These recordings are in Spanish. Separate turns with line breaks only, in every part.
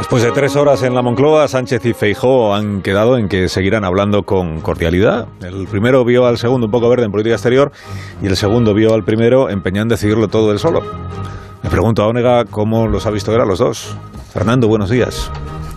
Después de tres horas en la Moncloa, Sánchez y Feijó han quedado en que seguirán hablando con cordialidad. El primero vio al segundo un poco verde en política exterior y el segundo vio al primero empeñado en decidirlo todo él solo. Me pregunto a Onega cómo los ha visto ver a los dos. Fernando, buenos días.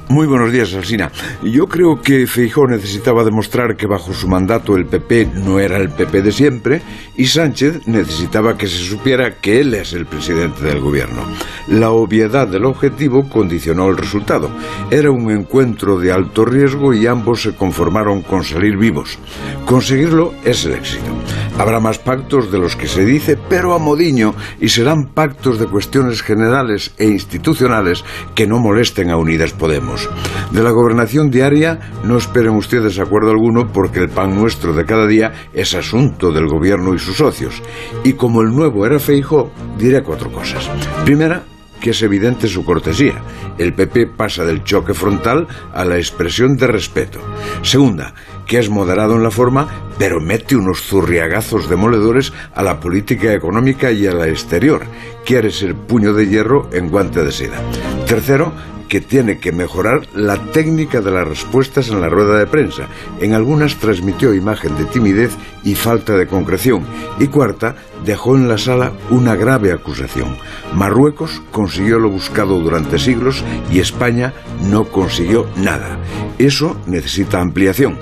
Muy buenos días, Alsina. Yo creo que Feijó necesitaba demostrar que bajo su mandato el PP no era el PP de siempre y Sánchez necesitaba que se supiera que él es el presidente del gobierno. La obviedad del objetivo condicionó el resultado. Era un encuentro de alto riesgo y ambos se conformaron con salir vivos. Conseguirlo es el éxito. Habrá más pactos de los que se dice, pero a modiño, y serán pactos de cuestiones generales e institucionales que no molesten a Unidas Podemos. De la gobernación diaria no esperen ustedes acuerdo alguno porque el pan nuestro de cada día es asunto del gobierno y sus socios. Y como el nuevo era Feijó, diré cuatro cosas. Primera, que es evidente su cortesía. El PP pasa del choque frontal a la expresión de respeto. Segunda, que es moderado en la forma, pero mete unos zurriagazos demoledores a la política económica y a la exterior. Quiere ser puño de hierro en guante de seda. Tercero, que tiene que mejorar la técnica de las respuestas en la rueda de prensa. En algunas transmitió imagen de timidez y falta de concreción. Y cuarta, dejó en la sala una grave acusación. Marruecos consiguió lo buscado durante siglos y España no consiguió nada. Eso necesita ampliación.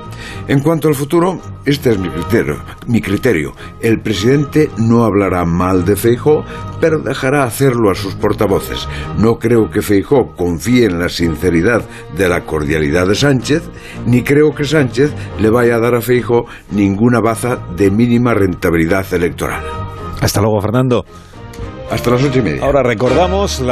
En cuanto al futuro, este es mi criterio. Mi criterio. El presidente no hablará mal de Feijó, pero dejará hacerlo a sus portavoces. No creo que Feijó confíe en la sinceridad de la cordialidad de Sánchez, ni creo que Sánchez le vaya a dar a Feijó ninguna baza de mínima rentabilidad electoral.
Hasta luego, Fernando.
Hasta las ocho y media.
Ahora recordamos las